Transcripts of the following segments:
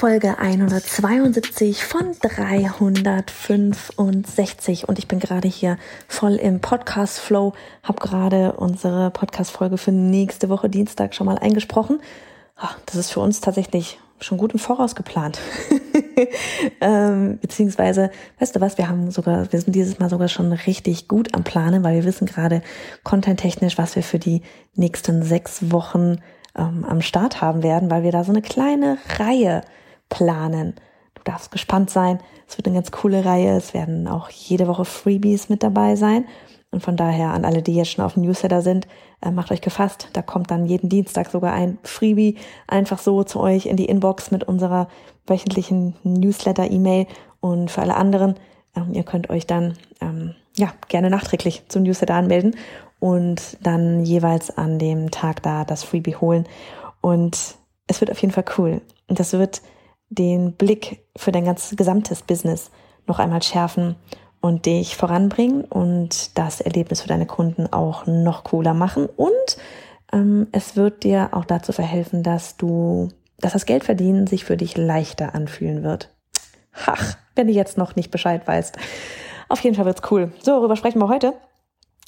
Folge 172 von 365 und ich bin gerade hier voll im Podcast Flow, habe gerade unsere Podcast Folge für nächste Woche Dienstag schon mal eingesprochen. Ah, das ist für uns tatsächlich schon gut im Voraus geplant. ähm, beziehungsweise, weißt du was, wir haben sogar, wir sind dieses Mal sogar schon richtig gut am Planen, weil wir wissen gerade content-technisch, was wir für die nächsten sechs Wochen ähm, am Start haben werden, weil wir da so eine kleine Reihe planen. Du darfst gespannt sein. Es wird eine ganz coole Reihe. Es werden auch jede Woche Freebies mit dabei sein. Und von daher an alle, die jetzt schon auf dem Newsletter sind, äh, macht euch gefasst. Da kommt dann jeden Dienstag sogar ein Freebie einfach so zu euch in die Inbox mit unserer wöchentlichen Newsletter-E-Mail. Und für alle anderen, ähm, ihr könnt euch dann ähm, ja gerne nachträglich zum Newsletter anmelden und dann jeweils an dem Tag da das Freebie holen. Und es wird auf jeden Fall cool. Und das wird den Blick für dein ganz gesamtes Business noch einmal schärfen und dich voranbringen und das Erlebnis für deine Kunden auch noch cooler machen. Und ähm, es wird dir auch dazu verhelfen, dass du, dass das Geldverdienen sich für dich leichter anfühlen wird. Ach, wenn du jetzt noch nicht Bescheid weißt. Auf jeden Fall wird's cool. So, worüber sprechen wir heute?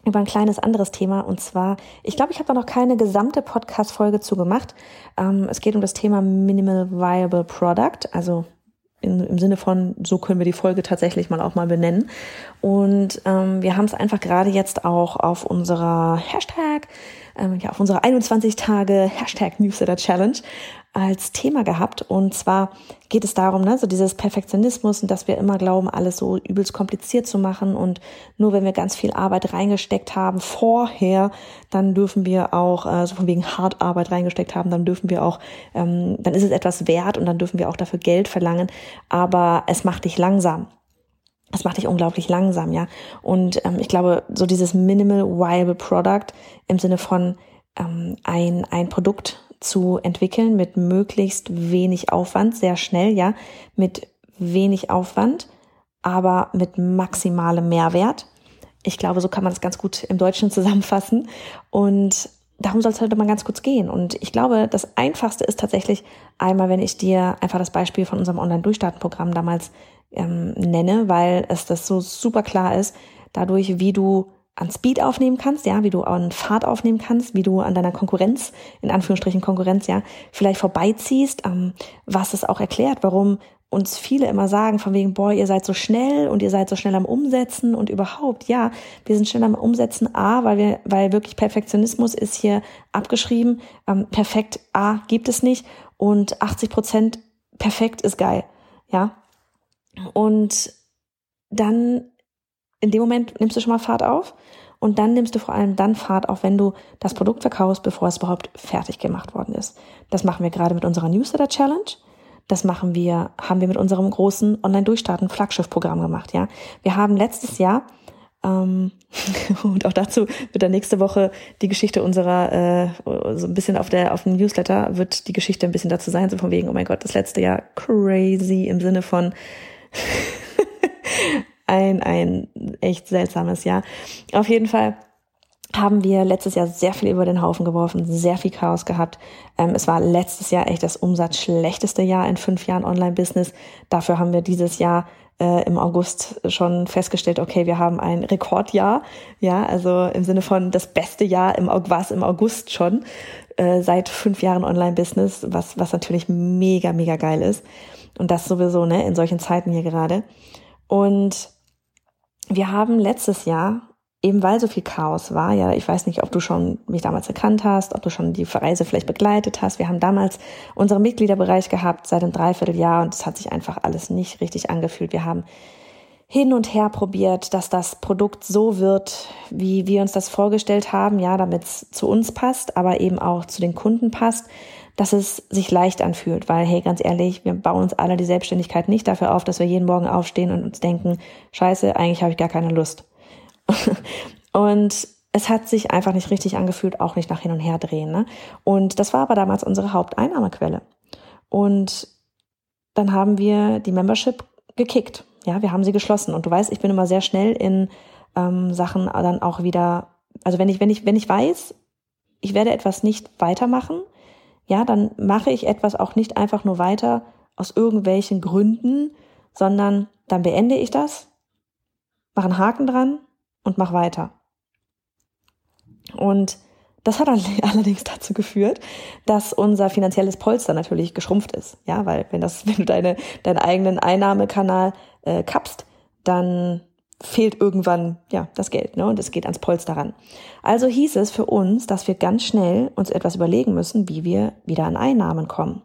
Über ein kleines anderes Thema. Und zwar, ich glaube, ich habe da noch keine gesamte Podcast-Folge zu gemacht. Ähm, es geht um das Thema Minimal Viable Product, also in, im Sinne von, so können wir die Folge tatsächlich mal auch mal benennen. Und ähm, wir haben es einfach gerade jetzt auch auf unserer Hashtag, ähm, ja, auf unserer 21 Tage Hashtag Newsletter Challenge als Thema gehabt. Und zwar geht es darum, ne, so dieses Perfektionismus und dass wir immer glauben, alles so übelst kompliziert zu machen. Und nur wenn wir ganz viel Arbeit reingesteckt haben vorher, dann dürfen wir auch, äh, so von wegen hart Arbeit reingesteckt haben, dann dürfen wir auch, ähm, dann ist es etwas wert und dann dürfen wir auch dafür Geld verlangen. Aber es macht dich langsam. Es macht dich unglaublich langsam, ja. Und ähm, ich glaube, so dieses Minimal Viable Product im Sinne von ähm, ein, ein Produkt zu entwickeln mit möglichst wenig Aufwand, sehr schnell, ja, mit wenig Aufwand, aber mit maximalem Mehrwert. Ich glaube, so kann man das ganz gut im Deutschen zusammenfassen. Und darum soll es heute mal ganz kurz gehen. Und ich glaube, das Einfachste ist tatsächlich einmal, wenn ich dir einfach das Beispiel von unserem Online-Durchstarten-Programm damals ähm, nenne, weil es das so super klar ist, dadurch, wie du an Speed aufnehmen kannst, ja, wie du an Fahrt aufnehmen kannst, wie du an deiner Konkurrenz, in Anführungsstrichen Konkurrenz, ja, vielleicht vorbeiziehst, ähm, was es auch erklärt, warum uns viele immer sagen, von wegen, boah, ihr seid so schnell und ihr seid so schnell am Umsetzen und überhaupt, ja, wir sind schnell am Umsetzen, A, weil wir, weil wirklich Perfektionismus ist hier abgeschrieben, ähm, perfekt, A, gibt es nicht und 80 Prozent perfekt ist geil, ja. Und dann in dem Moment nimmst du schon mal Fahrt auf und dann nimmst du vor allem dann Fahrt auf, wenn du das Produkt verkaufst, bevor es überhaupt fertig gemacht worden ist. Das machen wir gerade mit unserer Newsletter Challenge. Das machen wir, haben wir mit unserem großen Online-Durchstarten Flaggschiff-Programm gemacht, ja. Wir haben letztes Jahr ähm, und auch dazu wird dann nächste Woche die Geschichte unserer, äh, so ein bisschen auf der, auf dem Newsletter wird die Geschichte ein bisschen dazu sein, so von wegen, oh mein Gott, das letzte Jahr crazy im Sinne von ein, ein echt seltsames Jahr. Auf jeden Fall haben wir letztes Jahr sehr viel über den Haufen geworfen, sehr viel Chaos gehabt. Ähm, es war letztes Jahr echt das umsatzschlechteste Jahr in fünf Jahren Online-Business. Dafür haben wir dieses Jahr äh, im August schon festgestellt, okay, wir haben ein Rekordjahr. Ja, also im Sinne von das beste Jahr im war es im August schon äh, seit fünf Jahren Online-Business, was was natürlich mega mega geil ist. Und das sowieso ne in solchen Zeiten hier gerade. Und wir haben letztes Jahr eben weil so viel Chaos war, ja, ich weiß nicht, ob du schon mich damals erkannt hast, ob du schon die Reise vielleicht begleitet hast. Wir haben damals unseren Mitgliederbereich gehabt seit einem Dreivierteljahr und es hat sich einfach alles nicht richtig angefühlt. Wir haben hin und her probiert, dass das Produkt so wird, wie wir uns das vorgestellt haben, ja, damit es zu uns passt, aber eben auch zu den Kunden passt, dass es sich leicht anfühlt, weil, hey, ganz ehrlich, wir bauen uns alle die Selbstständigkeit nicht dafür auf, dass wir jeden Morgen aufstehen und uns denken, scheiße, eigentlich habe ich gar keine Lust. und es hat sich einfach nicht richtig angefühlt, auch nicht nach hin und her drehen. Ne? Und das war aber damals unsere Haupteinnahmequelle. Und dann haben wir die Membership gekickt. Ja, wir haben sie geschlossen. Und du weißt, ich bin immer sehr schnell in ähm, Sachen dann auch wieder, also wenn ich, wenn ich, wenn ich weiß, ich werde etwas nicht weitermachen, ja, dann mache ich etwas auch nicht einfach nur weiter aus irgendwelchen Gründen, sondern dann beende ich das, mache einen Haken dran und mach weiter. Und das hat allerdings dazu geführt, dass unser finanzielles Polster natürlich geschrumpft ist. Ja, weil wenn das, wenn du deine, deinen eigenen Einnahmekanal äh, kappst, dann fehlt irgendwann ja das Geld, ne? Und es geht ans Polster ran. Also hieß es für uns, dass wir ganz schnell uns etwas überlegen müssen, wie wir wieder an Einnahmen kommen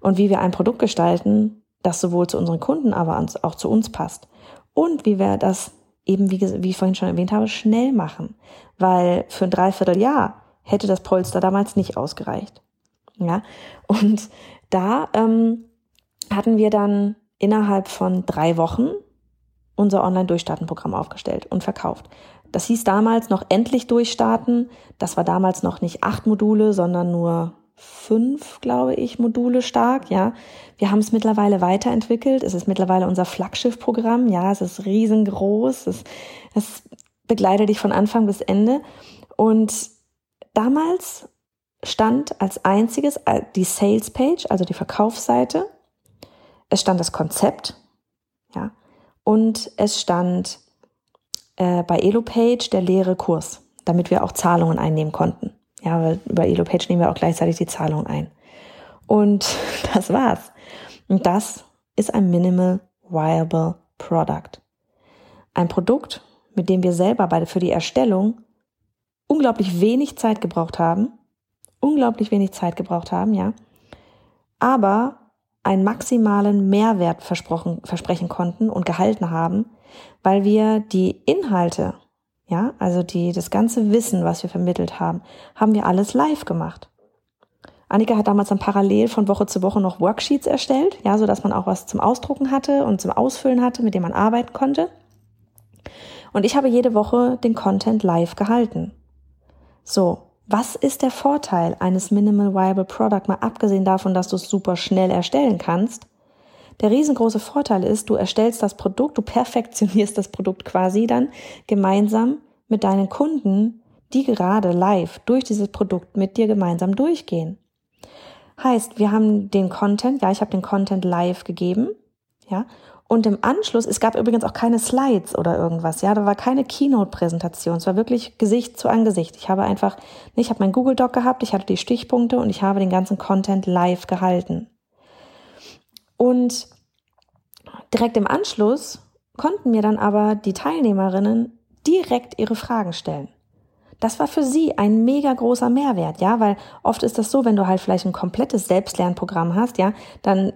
und wie wir ein Produkt gestalten, das sowohl zu unseren Kunden, aber auch zu uns passt und wie wir das eben, wie, wie ich vorhin schon erwähnt habe, schnell machen. Weil für ein Dreivierteljahr hätte das Polster damals nicht ausgereicht. Ja, und da ähm, hatten wir dann innerhalb von drei Wochen unser Online-Durchstarten-Programm aufgestellt und verkauft. Das hieß damals noch endlich durchstarten. Das war damals noch nicht acht Module, sondern nur fünf, glaube ich, Module stark, ja. Wir haben es mittlerweile weiterentwickelt. Es ist mittlerweile unser Flaggschiff-Programm, ja. Es ist riesengroß. Es, es begleitet dich von Anfang bis Ende. Und damals stand als einziges äh, die Sales Page, also die Verkaufsseite. Es stand das Konzept, ja. Und es stand äh, bei EloPage der leere Kurs, damit wir auch Zahlungen einnehmen konnten. Ja, weil über EloPage nehmen wir auch gleichzeitig die Zahlung ein. Und das war's. Und das ist ein Minimal Viable Product. Ein Produkt, mit dem wir selber beide für die Erstellung unglaublich wenig Zeit gebraucht haben, unglaublich wenig Zeit gebraucht haben, ja, aber einen maximalen Mehrwert versprochen, versprechen konnten und gehalten haben, weil wir die Inhalte ja, also die, das ganze Wissen, was wir vermittelt haben, haben wir alles live gemacht. Annika hat damals dann parallel von Woche zu Woche noch Worksheets erstellt, ja, so dass man auch was zum Ausdrucken hatte und zum Ausfüllen hatte, mit dem man arbeiten konnte. Und ich habe jede Woche den Content live gehalten. So, was ist der Vorteil eines Minimal Viable Product, mal abgesehen davon, dass du es super schnell erstellen kannst? Der riesengroße Vorteil ist, du erstellst das Produkt, du perfektionierst das Produkt quasi dann gemeinsam mit deinen Kunden, die gerade live durch dieses Produkt mit dir gemeinsam durchgehen. Heißt, wir haben den Content, ja, ich habe den Content live gegeben, ja, und im Anschluss, es gab übrigens auch keine Slides oder irgendwas, ja, da war keine Keynote-Präsentation, es war wirklich Gesicht zu Angesicht. Ich habe einfach, ich habe mein Google Doc gehabt, ich hatte die Stichpunkte und ich habe den ganzen Content live gehalten. Und direkt im Anschluss konnten mir dann aber die Teilnehmerinnen direkt ihre Fragen stellen. Das war für sie ein mega großer Mehrwert, ja, weil oft ist das so, wenn du halt vielleicht ein komplettes Selbstlernprogramm hast, ja, dann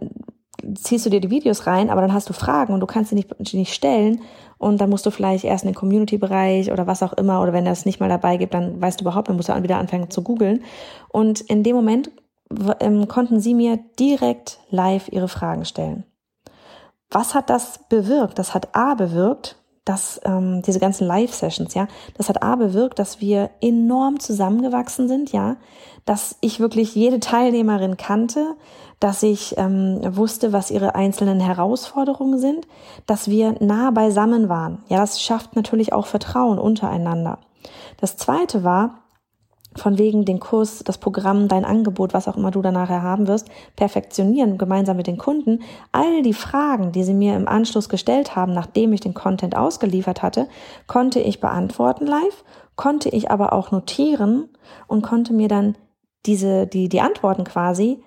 ziehst du dir die Videos rein, aber dann hast du Fragen und du kannst sie nicht, nicht stellen und dann musst du vielleicht erst in den Community-Bereich oder was auch immer oder wenn das nicht mal dabei gibt, dann weißt du überhaupt, dann musst du wieder anfangen zu googeln und in dem Moment ähm, konnten sie mir direkt live ihre Fragen stellen. Was hat das bewirkt? Das hat A bewirkt, dass ähm, diese ganzen Live-Sessions, ja, das hat A bewirkt, dass wir enorm zusammengewachsen sind, ja, dass ich wirklich jede Teilnehmerin kannte, dass ich ähm, wusste, was ihre einzelnen Herausforderungen sind, dass wir nah beisammen waren. Ja, das schafft natürlich auch Vertrauen untereinander. Das zweite war, von wegen den Kurs, das Programm, dein Angebot, was auch immer du dann nachher haben wirst, perfektionieren, gemeinsam mit den Kunden. All die Fragen, die sie mir im Anschluss gestellt haben, nachdem ich den Content ausgeliefert hatte, konnte ich beantworten live, konnte ich aber auch notieren und konnte mir dann diese, die, die Antworten quasi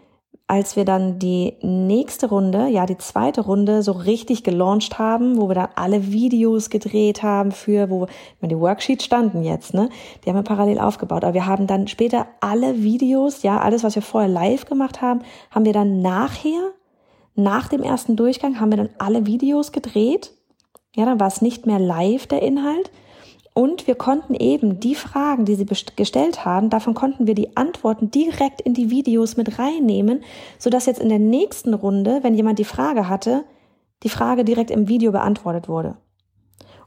als wir dann die nächste Runde, ja die zweite Runde so richtig gelauncht haben, wo wir dann alle Videos gedreht haben für, wo meine, die Worksheets standen jetzt, ne? Die haben wir parallel aufgebaut. Aber wir haben dann später alle Videos, ja, alles, was wir vorher live gemacht haben, haben wir dann nachher, nach dem ersten Durchgang, haben wir dann alle Videos gedreht. Ja, dann war es nicht mehr live der Inhalt, und wir konnten eben die Fragen, die sie gestellt haben, davon konnten wir die Antworten direkt in die Videos mit reinnehmen, sodass jetzt in der nächsten Runde, wenn jemand die Frage hatte, die Frage direkt im Video beantwortet wurde.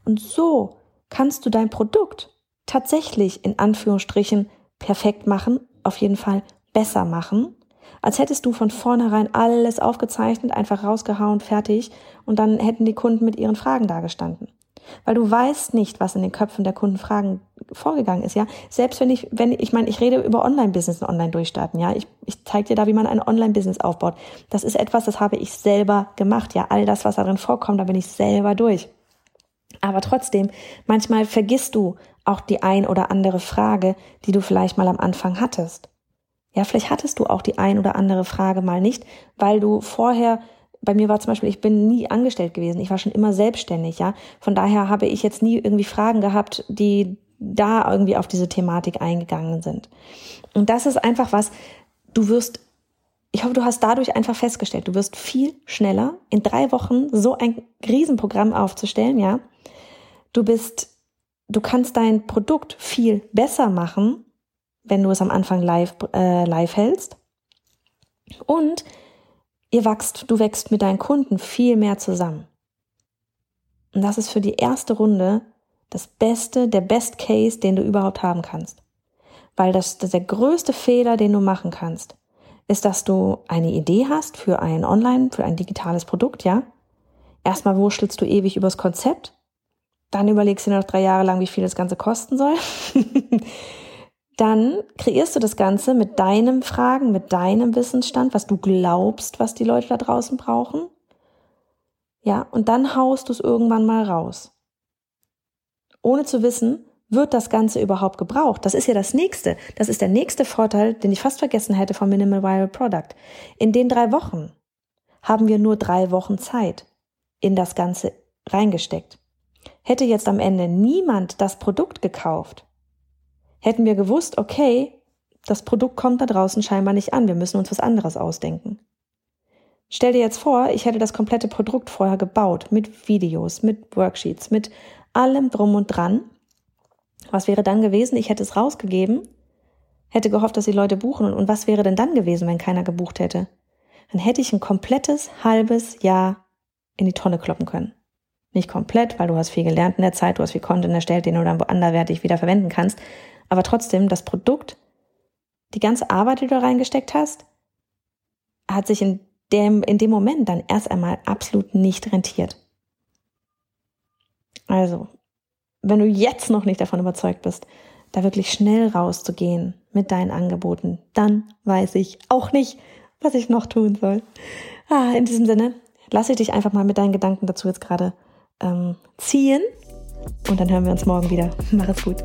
Und so kannst du dein Produkt tatsächlich in Anführungsstrichen perfekt machen, auf jeden Fall besser machen, als hättest du von vornherein alles aufgezeichnet, einfach rausgehauen, fertig und dann hätten die Kunden mit ihren Fragen dagestanden weil du weißt nicht, was in den Köpfen der Kunden Fragen vorgegangen ist, ja. Selbst wenn ich, wenn ich meine, ich rede über Online-Business und Online-Durchstarten, ja. Ich, ich zeige dir da, wie man ein Online-Business aufbaut. Das ist etwas, das habe ich selber gemacht, ja. All das, was darin vorkommt, da bin ich selber durch. Aber trotzdem, manchmal vergisst du auch die ein oder andere Frage, die du vielleicht mal am Anfang hattest. Ja, vielleicht hattest du auch die ein oder andere Frage mal nicht, weil du vorher bei mir war zum Beispiel, ich bin nie angestellt gewesen. Ich war schon immer selbstständig, ja. Von daher habe ich jetzt nie irgendwie Fragen gehabt, die da irgendwie auf diese Thematik eingegangen sind. Und das ist einfach was, du wirst, ich hoffe, du hast dadurch einfach festgestellt, du wirst viel schneller in drei Wochen so ein Riesenprogramm aufzustellen, ja. Du bist, du kannst dein Produkt viel besser machen, wenn du es am Anfang live, äh, live hältst. Und ihr wächst, du wächst mit deinen Kunden viel mehr zusammen. Und das ist für die erste Runde das Beste, der Best Case, den du überhaupt haben kannst. Weil das, das der größte Fehler, den du machen kannst, ist, dass du eine Idee hast für ein Online, für ein digitales Produkt, ja. Erstmal wurschtelst du ewig übers Konzept, dann überlegst du noch drei Jahre lang, wie viel das Ganze kosten soll. dann kreierst du das Ganze mit deinem Fragen, mit deinem Wissensstand, was du glaubst, was die Leute da draußen brauchen. Ja, und dann haust du es irgendwann mal raus. Ohne zu wissen, wird das Ganze überhaupt gebraucht? Das ist ja das nächste. Das ist der nächste Vorteil, den ich fast vergessen hätte vom Minimal Viral Product. In den drei Wochen haben wir nur drei Wochen Zeit in das Ganze reingesteckt. Hätte jetzt am Ende niemand das Produkt gekauft, hätten wir gewusst, okay, das Produkt kommt da draußen scheinbar nicht an, wir müssen uns was anderes ausdenken. Stell dir jetzt vor, ich hätte das komplette Produkt vorher gebaut, mit Videos, mit Worksheets, mit allem drum und dran. Was wäre dann gewesen? Ich hätte es rausgegeben, hätte gehofft, dass die Leute buchen. Und was wäre denn dann gewesen, wenn keiner gebucht hätte? Dann hätte ich ein komplettes halbes Jahr in die Tonne kloppen können. Nicht komplett, weil du hast viel gelernt in der Zeit, du hast viel Content erstellt, den du dann anderwertig wieder verwenden kannst. Aber trotzdem, das Produkt, die ganze Arbeit, die du reingesteckt hast, hat sich in dem, in dem Moment dann erst einmal absolut nicht rentiert. Also, wenn du jetzt noch nicht davon überzeugt bist, da wirklich schnell rauszugehen mit deinen Angeboten, dann weiß ich auch nicht, was ich noch tun soll. Ah, in diesem Sinne, lasse ich dich einfach mal mit deinen Gedanken dazu jetzt gerade ähm, ziehen und dann hören wir uns morgen wieder. Mach es gut.